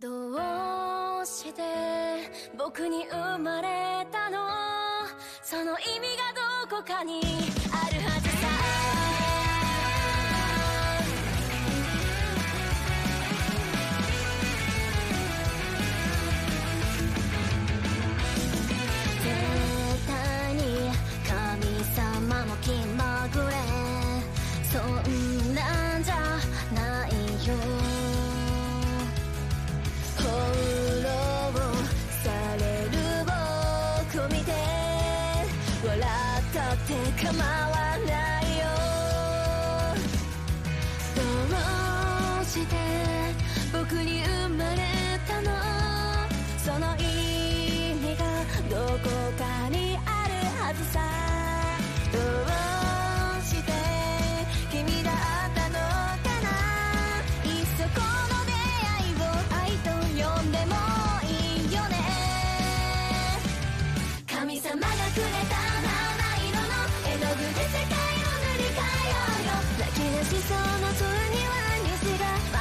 どうして僕に生まれたの？その意味がどこかにあるはずさ。絶対に神様も気まぐれ。そんなって構わないよ。どうして僕に生まれたの？その意味がどこかにしそうな空には虹が